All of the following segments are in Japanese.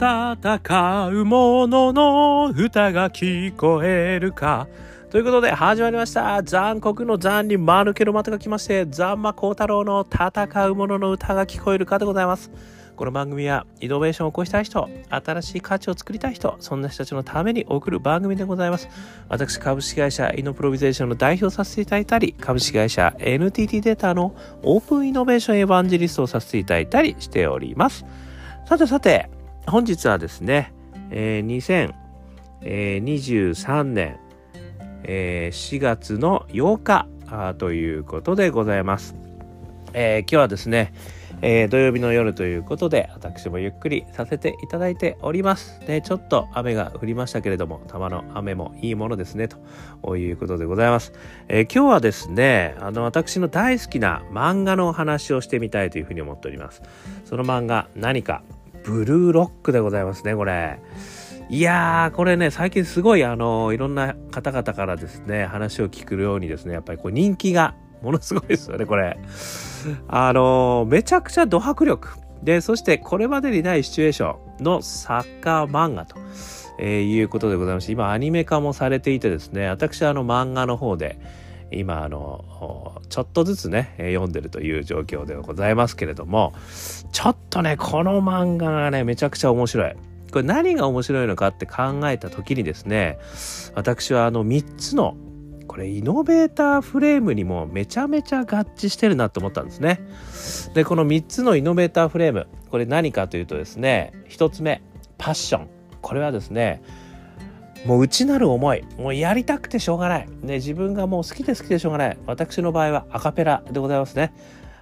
戦う者の歌が聞こえるか。ということで始まりました。残酷の残に間抜けの的が来まして、ザンマコウタロウの戦う者の歌が聞こえるかでございます。この番組はイノベーションを起こしたい人、新しい価値を作りたい人、そんな人たちのために送る番組でございます。私、株式会社イノプロビゼーションの代表させていただいたり、株式会社 NTT データのオープンイノベーションエヴァンジリストをさせていただいたりしております。さてさて、本日はですね、えー、2023年、えー、4月の8日ということでございます。えー、今日はですね、えー、土曜日の夜ということで、私もゆっくりさせていただいております。で、ちょっと雨が降りましたけれども、たまの雨もいいものですね、ということでございます。えー、今日はですね、あの、私の大好きな漫画のお話をしてみたいというふうに思っております。その漫画、何か、ブルーロックでございますね、これ。いやー、これね、最近すごい、あの、いろんな方々からですね、話を聞くようにですね、やっぱりこう人気がものすごいですよね、これ。あの、めちゃくちゃド迫力。で、そしてこれまでにないシチュエーションのサッカー漫画と、えー、いうことでございまして、今アニメ化もされていてですね、私はあの漫画の方で、今あのちょっとずつね読んでるという状況ではございますけれどもちょっとねこの漫画がねめちゃくちゃ面白い。これ何が面白いのかって考えた時にですね私はあの3つのこれイノベーターフレームにもめちゃめちゃ合致してるなと思ったんですね。でこの3つのイノベーターフレームこれ何かというとですね1つ目パッション。これはですねもう内なる思いもうやりたくてしょうがない、ね、自分がもう好きで好きでしょうがない私の場合はアカペラでございますね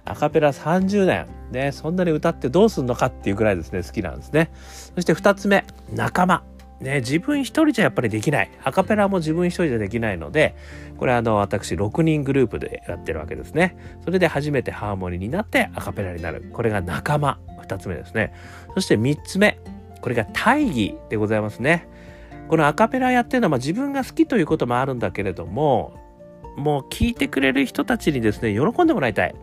アカペラ30年ねそんなに歌ってどうすんのかっていうぐらいですね好きなんですねそして2つ目仲間ね、自分一人じゃやっぱりできない。アカペラも自分一人じゃできないので、これあの、私6人グループでやってるわけですね。それで初めてハーモニーになってアカペラになる。これが仲間。2つ目ですね。そして3つ目。これが大義でございますね。このアカペラやってるのは、まあ、自分が好きということもあるんだけれどももう聞いてくれる人たちにですね喜んでもらいたい。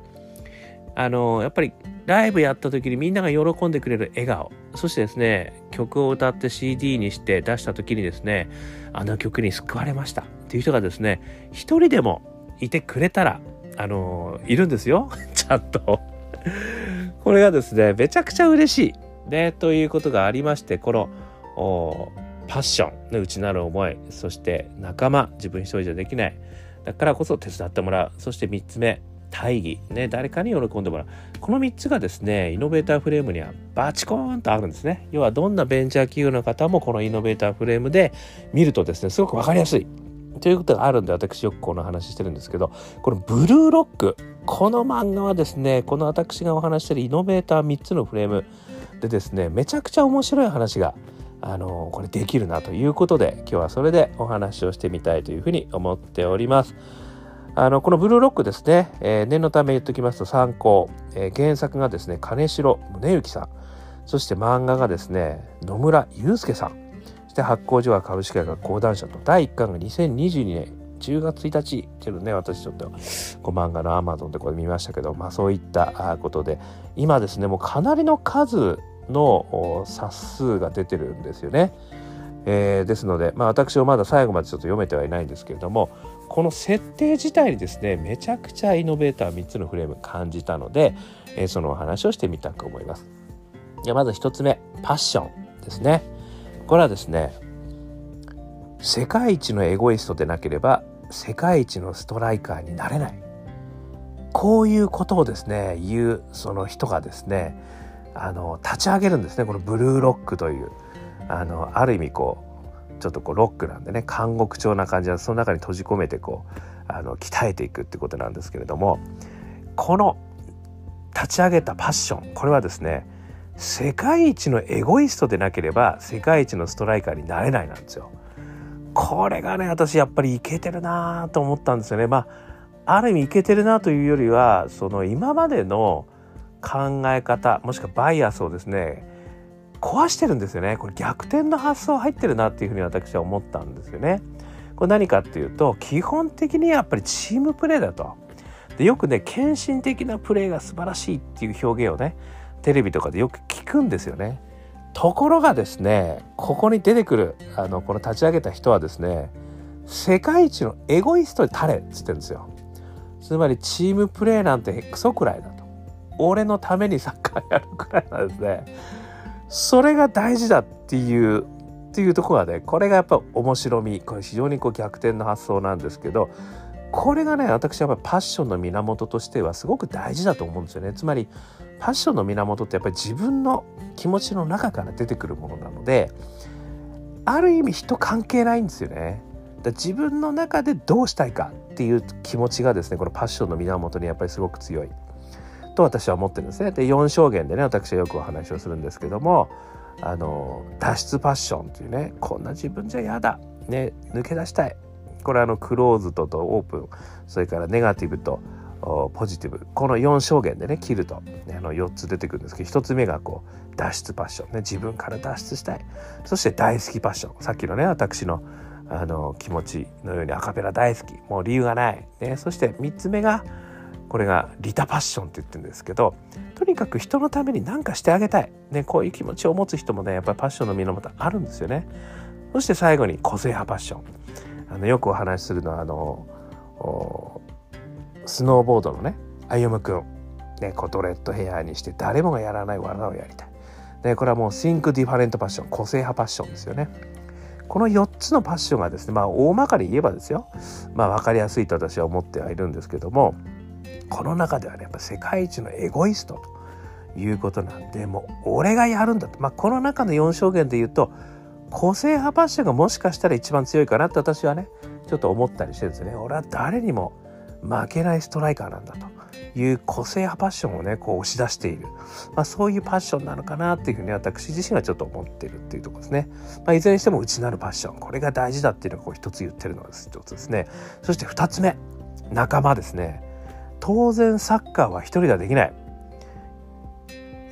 あのやっぱりライブやった時にみんなが喜んでくれる笑顔。そしてですね曲を歌って CD にして出した時にですねあの曲に救われました。っていう人がですね一人でもいてくれたらあのいるんですよ。ちゃんと。これがですねめちゃくちゃ嬉しい。ねということがありましてこのパッションの内なる思いそして仲間自分一人じゃできない。だからこそ手伝ってもらう。そして3つ目大義。ね誰かに喜んでもらう。この3つがですねイノベーターフレームにはバチコーンとあるんですね。要はどんなベンチャー企業の方もこのイノベーターフレームで見るとですねすごく分かりやすい。ということがあるんで私よくこの話してるんですけどこのブルーロック。この漫画はですねこの私がお話してるイノベーター3つのフレームでですねめちゃくちゃ面白い話があのこれできるなということで今日はそれでお話をしてみたいというふうに思っております。あのこのブルーロックですね、えー、念のため言っておきますと参考、えー、原作がですね金城宗之さん。そして漫画がですね野村祐介さん。そして発行所は株式会社講談社と。第1巻が2022年10月1日。っていうのね私ちょっとこう漫画のアマゾンでこれ見ましたけどまあそういったことで。今ですねもうかなりの数の冊数が出てるんですよね。えー、ですので、まあ、私はまだ最後までちょっと読めてはいないんですけれどもこの設定自体にですねめちゃくちゃイノベーター3つのフレーム感じたので、えー、そのお話をしてみたく思います。じゃまず1つ目パッションですね。これはですね世界一のエゴイストでなければ世界一のストライカーになれないこういうことをですね言うその人がですねあの立ち上げるんですねこのブルーロックというあのある意味こうちょっとこうロックなんでね監獄調な感じはその中に閉じ込めてこうあの鍛えていくってことなんですけれどもこの立ち上げたパッションこれはですね世界一のエゴイストでなければ世界一のストライカーになれないなんですよ。これがね私やっぱりいけてるなと思ったんですよね。まあある意味いけてるなというよりはその今までの考え方もしくはバイアスをですね壊してるんですよねこれ逆転の発想入ってるなっていうふうに私は思ったんですよね。これ何かっていうと基本的にやっぱりチームプレーだと。でよくね献身的なプレーが素晴らしいっていう表現をねテレビとかでよく聞くんですよね。ところがですねここに出てくるあのこの立ち上げた人はですね世界一のエゴイストでタレっつってるんですよつまりチームプレーなんてクソくらいだと俺のためにサッカーやるくらいなんですね。それが大事だっていうっていうところはねこれがやっぱ面白みこれ非常にこう逆転の発想なんですけどこれがね私はやっぱパッションの源としてはすごく大事だと思うんですよね。つまりパッションの源ってやっぱり自分の気持ちの中から出てくるものなのである意味人関係ないんですよね。だ自分の中でどうしたいかっていう気持ちがですねこのパッションの源にやっぱりすごく強い。と私は思ってるんですね。で4証言でね私はよくお話をするんですけどもあの脱出パッションっていうねこんな自分じゃ嫌だ、ね、抜け出したい。これあのクローズドとオープン。それからネガティブとポジティブ。この4証言でね切ると、ね、あの4つ出てくるんですけど1つ目がこう脱出パッション、ね、自分から脱出したい。そして大好きパッション。さっきのね私のあの気持ちのようにアカペラ大好き。もう理由がない、ね、そして3つ目がこれがリタパッションって言ってるんですけどとにかく人のために何かしてあげたい、ね、こういう気持ちを持つ人もねやっぱりパッションの源あるんですよね。そして最後に個性派パッション。あのよくお話しするのはあのスノーボードのね歩夢君ね、こうドレッドヘアにして誰もがやらない技をやりたい。でこれはもう Think Different パッション個性派パッションですよね。この4つのパッションがですねまあ大まかに言えばですよ。まあ分かりやすいと私は思ってはいるんですけどもこの中ではねやっぱ世界一のエゴイストということなんでもう俺がやるんだと、まあ、この中の4証言で言うと個性派パッションがもしかしたら一番強いかなって私はねちょっと思ったりしてですね。俺は誰にも負けないストライカーなんだという個性派パッションをねこう押し出している、まあ、そういうパッションなのかなっていうふうに私自身はちょっと思ってるっていうところですね、まあ、いずれにしても内なるパッション。これが大事だっていうのがこう一つ言ってるのが一つですね。そして二つ目。仲間ですね。当然サッカーは一人ではできない。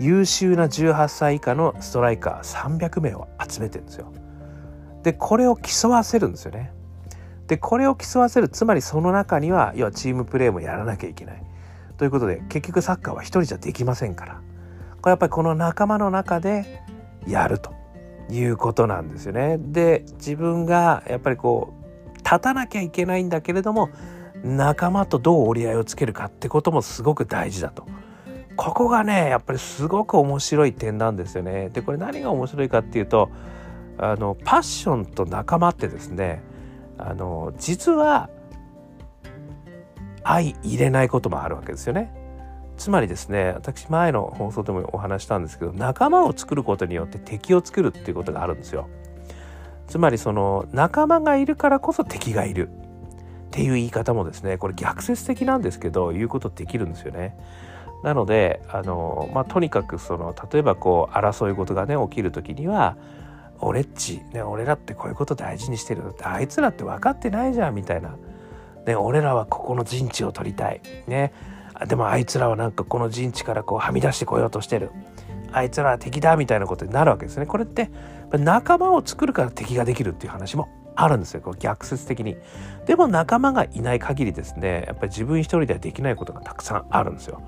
優秀な18歳以下のストライカー300名を集めてるんですよ。でこれを競わせるんですよね。でこれを競わせるつまりその中には要はチームプレーもやらなきゃいけない。ということで結局サッカーは一人じゃできませんから。これやっぱりこの仲間の中でやるということなんですよね。で自分がやっぱりこう立たなきゃいけないんだけれども仲間とどう折り合いをつけるかってこともすごく大事だと。ここがねやっぱりすごく面白い点なんですよね。でこれ何が面白いかっていうとあのパッションと仲間ってですねあの実は相入れないこともあるわけですよね。つまりですね私前の放送でもお話したんですけど仲間を作ることによって敵を作るっていうことがあるんですよ。つまりその仲間がいるからこそ敵がいるっていう言い方もですねこれ逆説的なんですけど言うことできるんですよね。なのであの、まあ、とにかくその例えばこう争い事がね起きる時には「俺っち、ね、俺らってこういうこと大事にしてるってあいつらって分かってないじゃん」みたいな。ね、俺らはここの陣地を取りたい。ね。でもあいつらはなんかこの陣地からこうはみ出してこようとしてる。あいつらは敵だみたいなことになるわけですね。これって仲間を作るから敵ができるっていう話もあるんですよ。こう逆説的に。でも仲間がいない限りですね、やっぱり自分一人ではできないことがたくさんあるんですよ。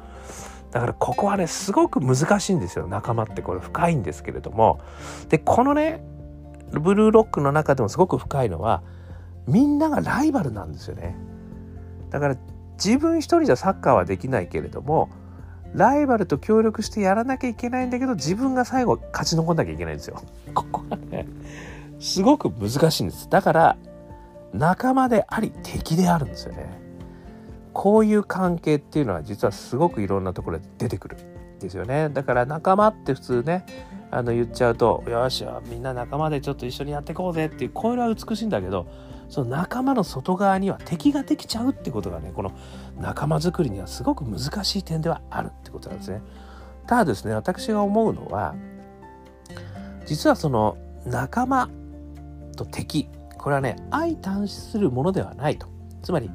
だからここはね、すごく難しいんですよ。仲間ってこれ深いんですけれども。で、このね、ブルーロックの中でもすごく深いのは、みんながライバルなんですよねだから自分一人じゃサッカーはできないけれどもライバルと協力してやらなきゃいけないんだけど自分が最後勝ち残んなきゃいけないんですよ。ここがねすごく難しいんです。だから仲間であり敵であるんですよね。こういう関係っていうのは実はすごくいろんなところで出てくるんですよね。だから仲間って普通ねあの言っちゃうと「よしみんな仲間でちょっと一緒にやっていこうぜ」っていうこれは美しいんだけどその仲間の外側には敵ができちゃうってことがねこの仲間づくりにはすごく難しい点ではあるってことなんですね。ただですね私が思うのは実はその仲間と敵。これはね相対するものではないと。つまり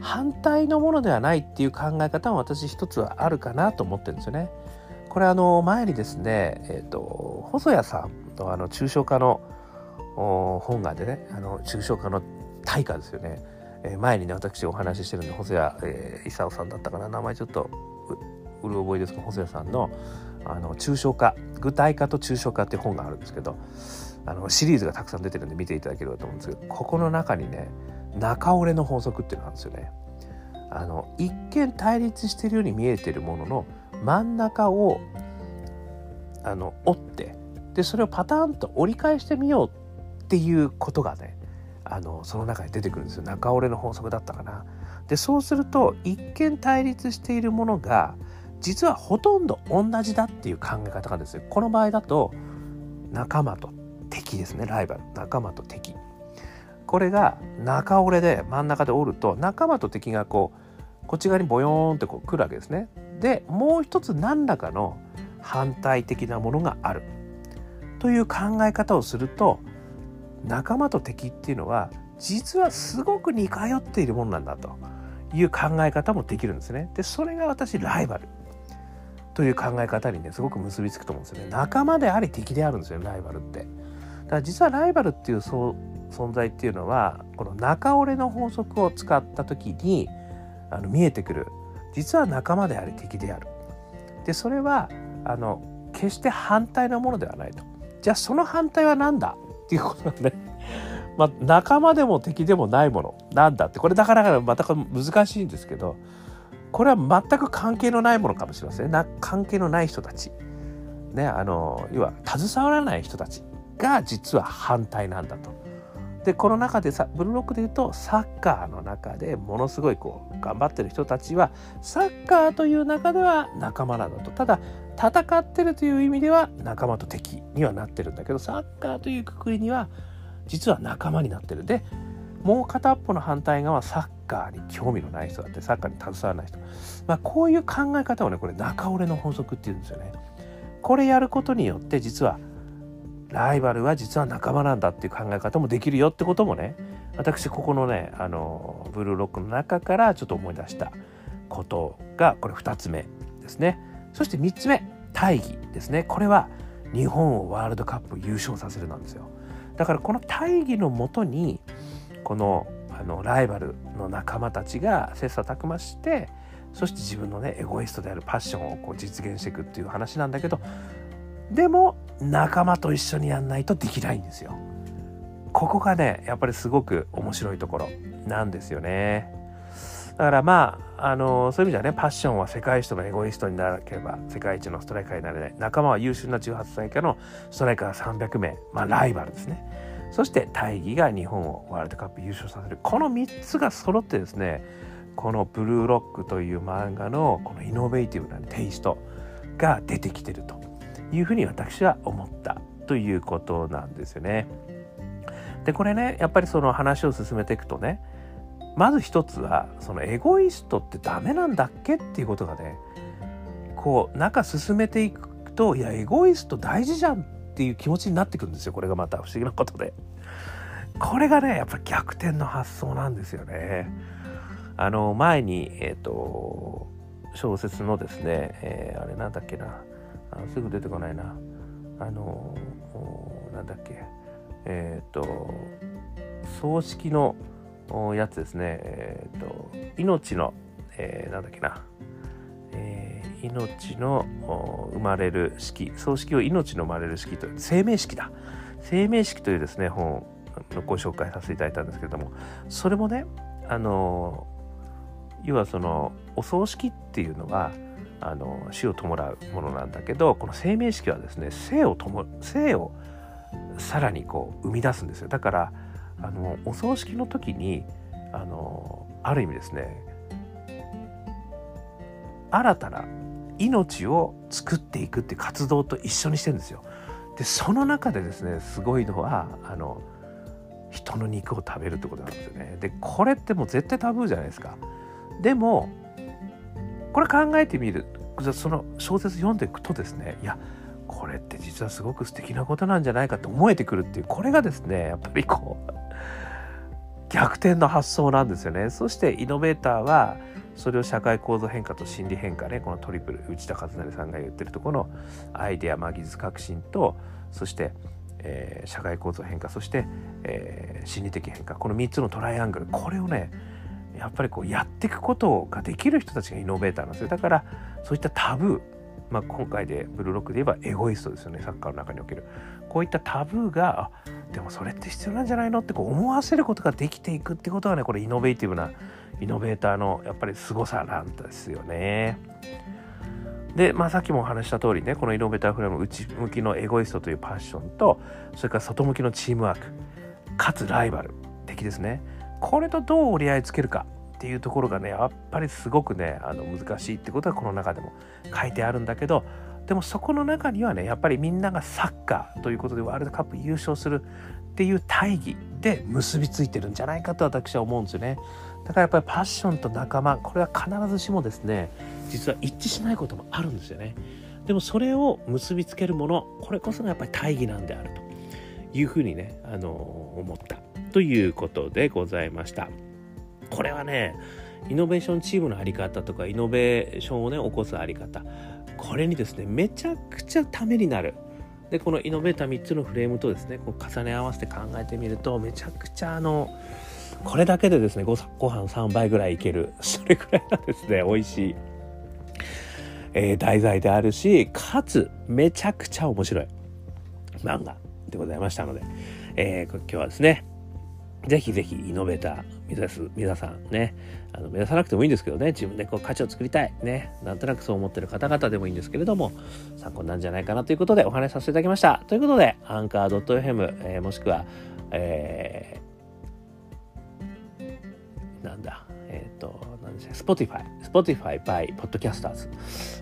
反対のものではないっていう考え方も私一つはあるかなと思ってるんですよね。これあの前にですね、えーと、細谷さんのあの抽象化の本がでねあの抽象化の大化ですよね、えー、前にね私お話ししてるんで細谷、えー、勲さんだったかな。名前ちょっとうる覚えですか？細谷さんのあの抽象化具体化と抽象化っていう本があるんですけどあのシリーズがたくさん出てるんで見ていただければと思うんですけどここの中にね中折れの法則っていうのがあるんですよね。あの一見対立しているように見えてるものの真ん中をあの折ってでそれをパターンと折り返してみようっていうことがねあのその中に出てくるんですよ中折れの法則だったかな。でそうすると一見対立しているものが実はほとんど同じだっていう考え方がですねこの場合だと仲間と敵ですね。ライバル。仲間と敵。これが中折れで真ん中で折ると仲間と敵がこうこっち側にボヨーンってこう来るわけですね。でもう一つ何らかの反対的なものがある。という考え方をすると仲間と敵っていうのは実はすごく似通っているものなんだという考え方もできるんですね。でそれが私ライバル。という考え方にねすごく結びつくと思うんですよね。仲間であり敵であるんですよライバルって。だから実はライバルっていうそう存在っていうのはこの中折れの法則を使った時にあの見えてくる実は仲間であり敵である。でそれはあの決して反対なものではないと。じゃあその反対は何だっていうことなんで、まあ、仲間でも敵でもないものなんだってこれだからまた難しいんですけどこれは全く関係のないものかもしれませんな関係のない人たち、ね、あの要は携わらない人たちが実は反対なんだと。でこの中でさブルーロックで言うとサッカーの中でものすごいこう頑張ってる人たちはサッカーという中では仲間なんだと。ただ戦ってるという意味では仲間と敵にはなってるんだけどサッカーというくくりには実は仲間になってる。でもう片っぽの反対側サッカーに興味のない人だってサッカーに携わらない人、まあ、こういう考え方をねこれ中折れの法則っていうんですよね。これやることによって実はライバルは実は仲間なんだっていう考え方もできるよってこともね私ここのねあのブルーロックの中からちょっと思い出したことがこれ2つ目ですね。そして3つ目大義ですねこれは日本をワールドカップ優勝させるなんですよだからこの大義のもとにこのあのライバルの仲間たちが切磋琢磨してそして自分のねエゴイストであるパッションをこう実現していくっていう話なんだけどでも仲間と一緒にやんないとできないんですよ。ここがねやっぱりすごく面白いところなんですよね。だからまあ、あのそういう意味ではねパッションは世界一のエゴイストにならなければ世界一のストライカーになれない仲間は優秀な18歳以下のストライカー300名まあライバルですねそして大義が日本をワールドカップ優勝させるこの3つが揃ってですねこの「ブルーロック」という漫画のこのイノベーティブなテイストが出てきてるというふうに私は思ったということなんですよね。でこれねやっぱりその話を進めていくとねまず一つはそのエゴイストってダメなんだっけっていうことがねこう中進めていくといやエゴイスト大事じゃんっていう気持ちになってくるんですよこれがまた。不思議なことで。これがねやっぱり逆転の発想なんですよね。あの前にえっ、ー、と小説のですね、えー、あれなんだっけな。あのすぐ出てこないな。あのなんだっけ。えっ、ー、と葬式のやつですね、えっ、ー、と、命の、えー、なんだっけな、えー、命の生まれる式、葬式を命の生まれる式と、生命式だ。生命式というですね、本のご紹介させていただいたんですけれども、それもね、あの、要はその、お葬式っていうのは、あの死を弔うものなんだけどこの生命式はですね生をとも生をさらにこう生み出すんですよだからあのお葬式の時にあのある意味ですね新たな命を作っていくっていう活動と一緒にしてるんですよ。でその中でですねすごいのはあの人の肉を食べるってことなんですよね。でこれってもう絶対タブーじゃないですか。でもこれ考えてみるその小説読んでいくとですねいやこれって実はすごく素敵なことなんじゃないかって思えてくるっていうこれがですねやっぱりこう逆転の発想なんですよね。そしてイノベーターはそれを社会構造変化と心理変化ねこのトリプル内田和成さんが言ってるところのアイデア、まあ、技術革新とそして、えー、社会構造変化そして、えー、心理的変化この3つのトライアングルこれをねやっぱりこうやっていくことができる人たちがイノベーターなんですよ。だからそういったタブー、まあ、今回でブルーロックで言えばエゴイストですよねサッカーの中における。こういったタブーがでもそれって必要なんじゃないのってこう思わせることができていくってことがねこれイノベーティブなイノベーターのやっぱり凄さなんですよね。で、まあ、さっきもお話した通りねこのイノベーターフレーム内向きのエゴイストというパッションとそれから外向きのチームワークかつライバル的ですねこれとどう折り合いつけるかっていうところがねやっぱりすごくねあの難しいってことはこの中でも書いてあるんだけどでもそこの中にはねやっぱりみんながサッカーということでワールドカップ優勝するっていう大義で結びついてるんじゃないかと私は思うんですよね。だからやっぱりパッションと仲間これは必ずしもですね実は一致しないこともあるんですよね。でもそれを結びつけるものこれこそがやっぱり大義なんであるというふうにね、あの思ったということでございました。これはねイノベーションチームの在り方とかイノベーションをね起こす在り方これにですねめちゃくちゃためになるでこのイノベーター3つのフレームとですねこう重ね合わせて考えてみるとめちゃくちゃあのこれだけでですねごご飯3杯ぐらいいける。それぐらいがですね。美味しい、えー、題材であるしかつめちゃくちゃ面白い。漫画でございましたので、えー、今日はですねぜひぜひイノベーター目指す皆さんねあの目指さなくてもいいんですけどね自分でこう価値を作りたいねなんとなくそう思ってる方々でもいいんですけれども参考なんじゃないかなということでお話しさせていただきました。ということでアンカー .fm、えー、もしくは、えー、なんだえっ、ー、と何でしょう Spotify Spotify by Podcasters、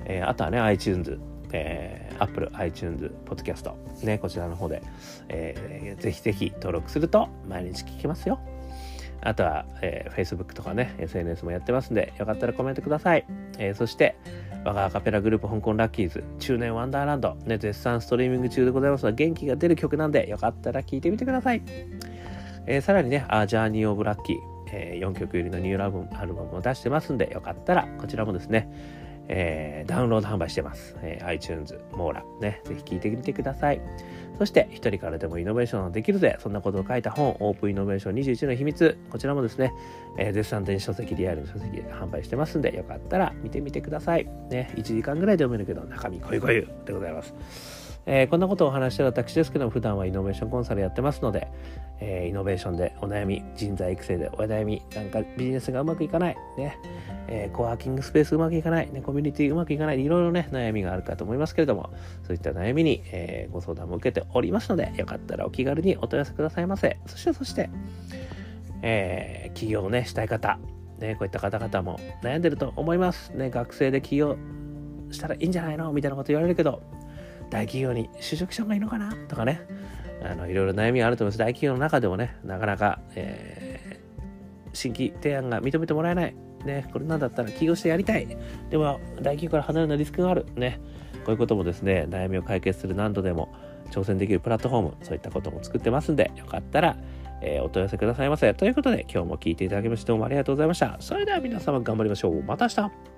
えー、あとはね iTunes えー、Apple、iTunes、Podcast、ね、こちらの方で、えー、ぜひぜひ登録すると毎日聞けますよ。あとは、えー、Facebook とかね、SNS もやってますんで、よかったらコメントください。えー、そして、我がアカペラグループ香港ラッキーズ中年ワンダーランド、ね、絶賛ストリーミング中でございますが、元気が出る曲なんで、よかったら聴いてみてください。えー、さらにね、A Journey of Lucky、えー、4曲入りのニューアルバムアルバムを出してますんで、よかったらこちらもですね、えー、ダウンロード販売してます。えー、iTunes、モーラ、ね、ぜひ聞いてみてください。そして、一人からでもイノベーションできるぜ。そんなことを書いた本、オープンイノベーション21の秘密。こちらもですね、えー、絶賛電子書籍、リアルの書籍で販売してますんで、よかったら見てみてください。ね、1時間ぐらいで読めるけど、中身こいこいでございます。えー、こんなことをお話してる私ですけども普段はイノベーションコンサルやってますので、えー、イノベーションでお悩み人材育成でお悩みなんかビジネスがうまくいかないね、えー、コワーキングスペースうまくいかない、ね、コミュニティうまくいかないいろいろね悩みがあるかと思いますけれどもそういった悩みに、えご相談も受けておりますのでよかったらお気軽にお問い合わせくださいませ。そしてそして、え起業をねしたい方ね、こういった方々も悩んでると思います。ね、学生で起業したらいいんじゃないの？みたいなこと言われるけど、大企業に就職した方がいいのかな？とかね、あのいろいろ悩みがあると思います。大企業の中でもね、なかなか、えー、新規提案が認めてもらえない。ね、これなんだったら起業してやりたい。でも、大企業から離れるのリスクがある。ね、こういうこともですね、悩みを解決する何度でも挑戦できるプラットフォーム、そういったことも作ってますんで、よかったら、えー、お問い合わせくださいませ。ということで、今日も聞いていただきましてどうもありがとうございました。それでは皆様頑張りましょう。また明日